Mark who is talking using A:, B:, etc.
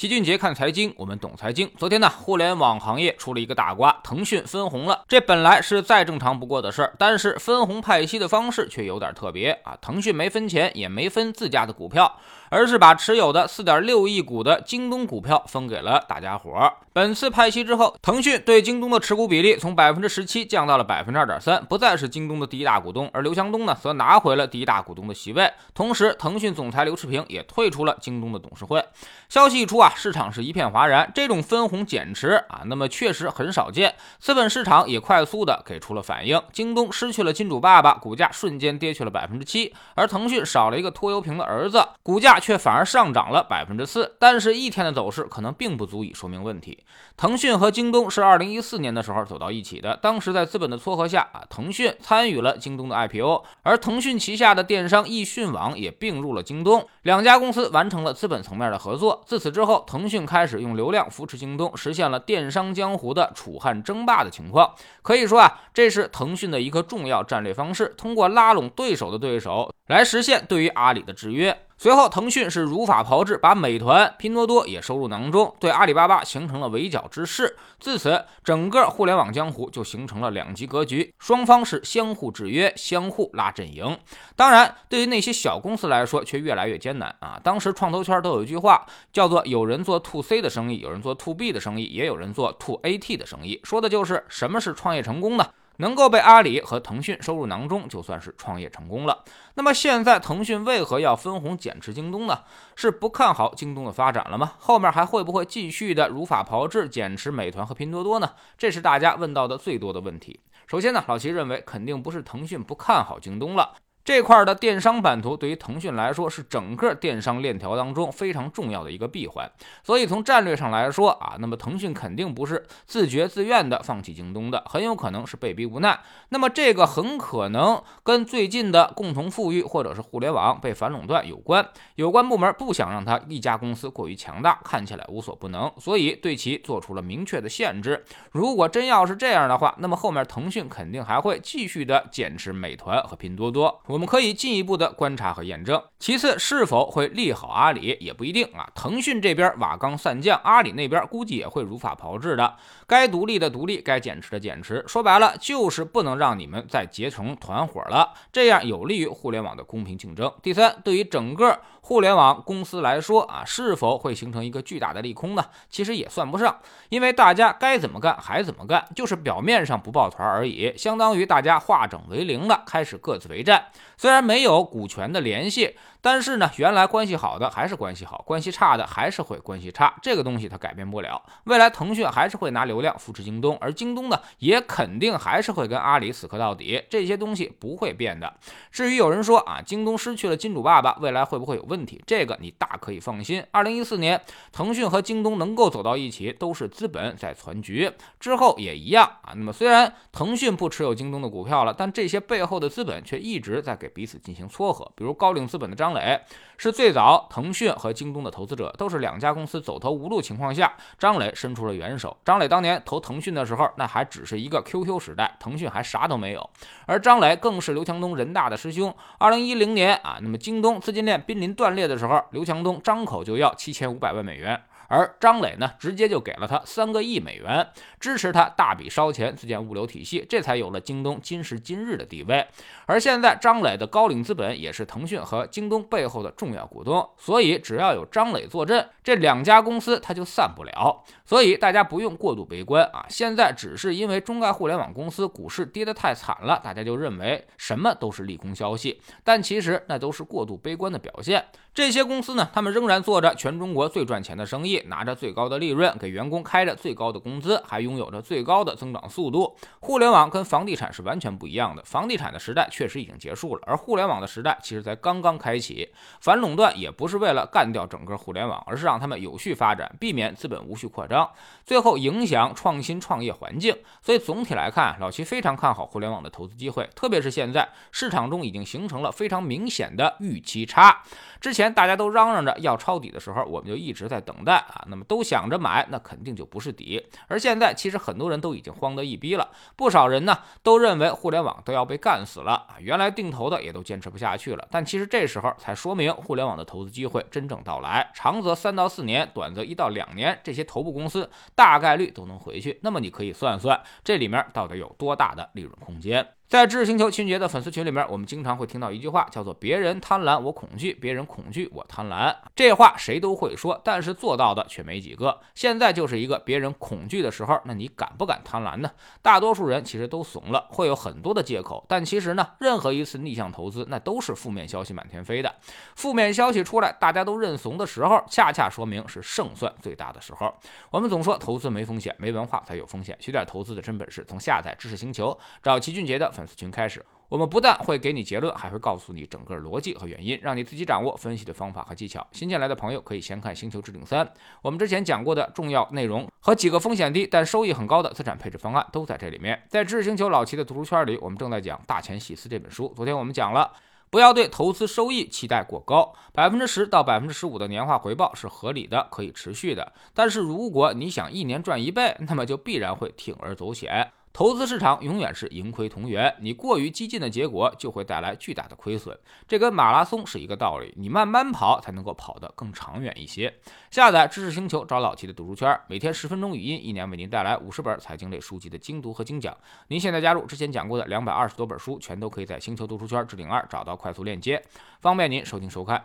A: 齐俊杰看财经，我们懂财经。昨天呢，互联网行业出了一个大瓜，腾讯分红了。这本来是再正常不过的事儿，但是分红派息的方式却有点特别啊。腾讯没分钱，也没分自家的股票，而是把持有的四点六亿股的京东股票分给了大家伙儿。本次派息之后，腾讯对京东的持股比例从百分之十七降到了百分之二点三，不再是京东的第一大股东。而刘强东呢，则拿回了第一大股东的席位。同时，腾讯总裁刘炽平也退出了京东的董事会。消息一出啊。市场是一片哗然，这种分红减持啊，那么确实很少见。资本市场也快速的给出了反应。京东失去了金主爸爸，股价瞬间跌去了百分之七；而腾讯少了一个拖油瓶的儿子，股价却反而上涨了百分之四。但是，一天的走势可能并不足以说明问题。腾讯和京东是二零一四年的时候走到一起的，当时在资本的撮合下啊，腾讯参与了京东的 IPO，而腾讯旗下的电商易迅网也并入了京东，两家公司完成了资本层面的合作。自此之后，腾讯开始用流量扶持京东，实现了电商江湖的楚汉争霸的情况。可以说啊，这是腾讯的一个重要战略方式，通过拉拢对手的对手来实现对于阿里的制约。随后，腾讯是如法炮制，把美团、拼多多也收入囊中，对阿里巴巴形成了围剿之势。自此，整个互联网江湖就形成了两极格局，双方是相互制约、相互拉阵营。当然，对于那些小公司来说，却越来越艰难啊！当时创投圈都有一句话，叫做“有人做 to C 的生意，有人做 to B 的生意，也有人做 to AT 的生意”，说的就是什么是创业成功呢？能够被阿里和腾讯收入囊中，就算是创业成功了。那么现在腾讯为何要分红减持京东呢？是不看好京东的发展了吗？后面还会不会继续的如法炮制减持美团和拼多多呢？这是大家问到的最多的问题。首先呢，老齐认为肯定不是腾讯不看好京东了。这块的电商版图对于腾讯来说是整个电商链条当中非常重要的一个闭环，所以从战略上来说啊，那么腾讯肯定不是自觉自愿的放弃京东的，很有可能是被逼无奈。那么这个很可能跟最近的共同富裕或者是互联网被反垄断有关，有关部门不想让它一家公司过于强大，看起来无所不能，所以对其做出了明确的限制。如果真要是这样的话，那么后面腾讯肯定还会继续的减持美团和拼多多。我们可以进一步的观察和验证。其次，是否会利好阿里也不一定啊。腾讯这边瓦岗散将，阿里那边估计也会如法炮制的。该独立的独立，该减持的减持。说白了，就是不能让你们再结成团伙了，这样有利于互联网的公平竞争。第三，对于整个互联网公司来说啊，是否会形成一个巨大的利空呢？其实也算不上，因为大家该怎么干还怎么干，就是表面上不抱团而已，相当于大家化整为零了，开始各自为战。虽然没有股权的联系。但是呢，原来关系好的还是关系好，关系差的还是会关系差，这个东西它改变不了。未来腾讯还是会拿流量扶持京东，而京东呢，也肯定还是会跟阿里死磕到底，这些东西不会变的。至于有人说啊，京东失去了金主爸爸，未来会不会有问题？这个你大可以放心。二零一四年，腾讯和京东能够走到一起，都是资本在攒局，之后也一样啊。那么虽然腾讯不持有京东的股票了，但这些背后的资本却一直在给彼此进行撮合，比如高瓴资本的张。张磊是最早腾讯和京东的投资者，都是两家公司走投无路情况下，张磊伸出了援手。张磊当年投腾讯的时候，那还只是一个 QQ 时代，腾讯还啥都没有，而张磊更是刘强东人大的师兄。二零一零年啊，那么京东资金链濒临断裂的时候，刘强东张口就要七千五百万美元。而张磊呢，直接就给了他三个亿美元，支持他大笔烧钱自建物流体系，这才有了京东今时今日的地位。而现在，张磊的高瓴资本也是腾讯和京东背后的重要股东，所以只要有张磊坐镇，这两家公司他就散不了。所以大家不用过度悲观啊！现在只是因为中概互联网公司股市跌得太惨了，大家就认为什么都是利空消息，但其实那都是过度悲观的表现。这些公司呢，他们仍然做着全中国最赚钱的生意，拿着最高的利润，给员工开着最高的工资，还拥有着最高的增长速度。互联网跟房地产是完全不一样的，房地产的时代确实已经结束了，而互联网的时代其实才刚刚开启。反垄断也不是为了干掉整个互联网，而是让他们有序发展，避免资本无序扩张，最后影响创新创业环境。所以总体来看，老齐非常看好互联网的投资机会，特别是现在市场中已经形成了非常明显的预期差。之前。前大家都嚷嚷着要抄底的时候，我们就一直在等待啊，那么都想着买，那肯定就不是底。而现在其实很多人都已经慌得一逼了，不少人呢都认为互联网都要被干死了啊，原来定投的也都坚持不下去了。但其实这时候才说明互联网的投资机会真正到来，长则三到四年，短则一到两年，这些头部公司大概率都能回去。那么你可以算算这里面到底有多大的利润空间。在知识星球秦杰的粉丝群里面，我们经常会听到一句话，叫做“别人贪婪我恐惧，别人恐惧我贪婪”。这话谁都会说，但是做到的却没几个。现在就是一个别人恐惧的时候，那你敢不敢贪婪呢？大多数人其实都怂了，会有很多的借口。但其实呢，任何一次逆向投资，那都是负面消息满天飞的。负面消息出来，大家都认怂的时候，恰恰说明是胜算最大的时候。我们总说投资没风险，没文化才有风险。学点投资的真本事，从下载知识星球找齐俊杰的。粉丝群开始，我们不但会给你结论，还会告诉你整个逻辑和原因，让你自己掌握分析的方法和技巧。新进来的朋友可以先看《星球置顶三》，我们之前讲过的重要内容和几个风险低但收益很高的资产配置方案都在这里面。在知识星球老齐的读书圈里，我们正在讲《大钱细思》这本书。昨天我们讲了，不要对投资收益期待过高，百分之十到百分之十五的年化回报是合理的，可以持续的。但是如果你想一年赚一倍，那么就必然会铤而走险。投资市场永远是盈亏同源，你过于激进的结果就会带来巨大的亏损。这跟马拉松是一个道理，你慢慢跑才能够跑得更长远一些。下载知识星球，找老齐的读书圈，每天十分钟语音，一年为您带来五十本财经类书籍的精读和精讲。您现在加入之前讲过的两百二十多本书，全都可以在星球读书圈置顶二找到快速链接，方便您收听收看。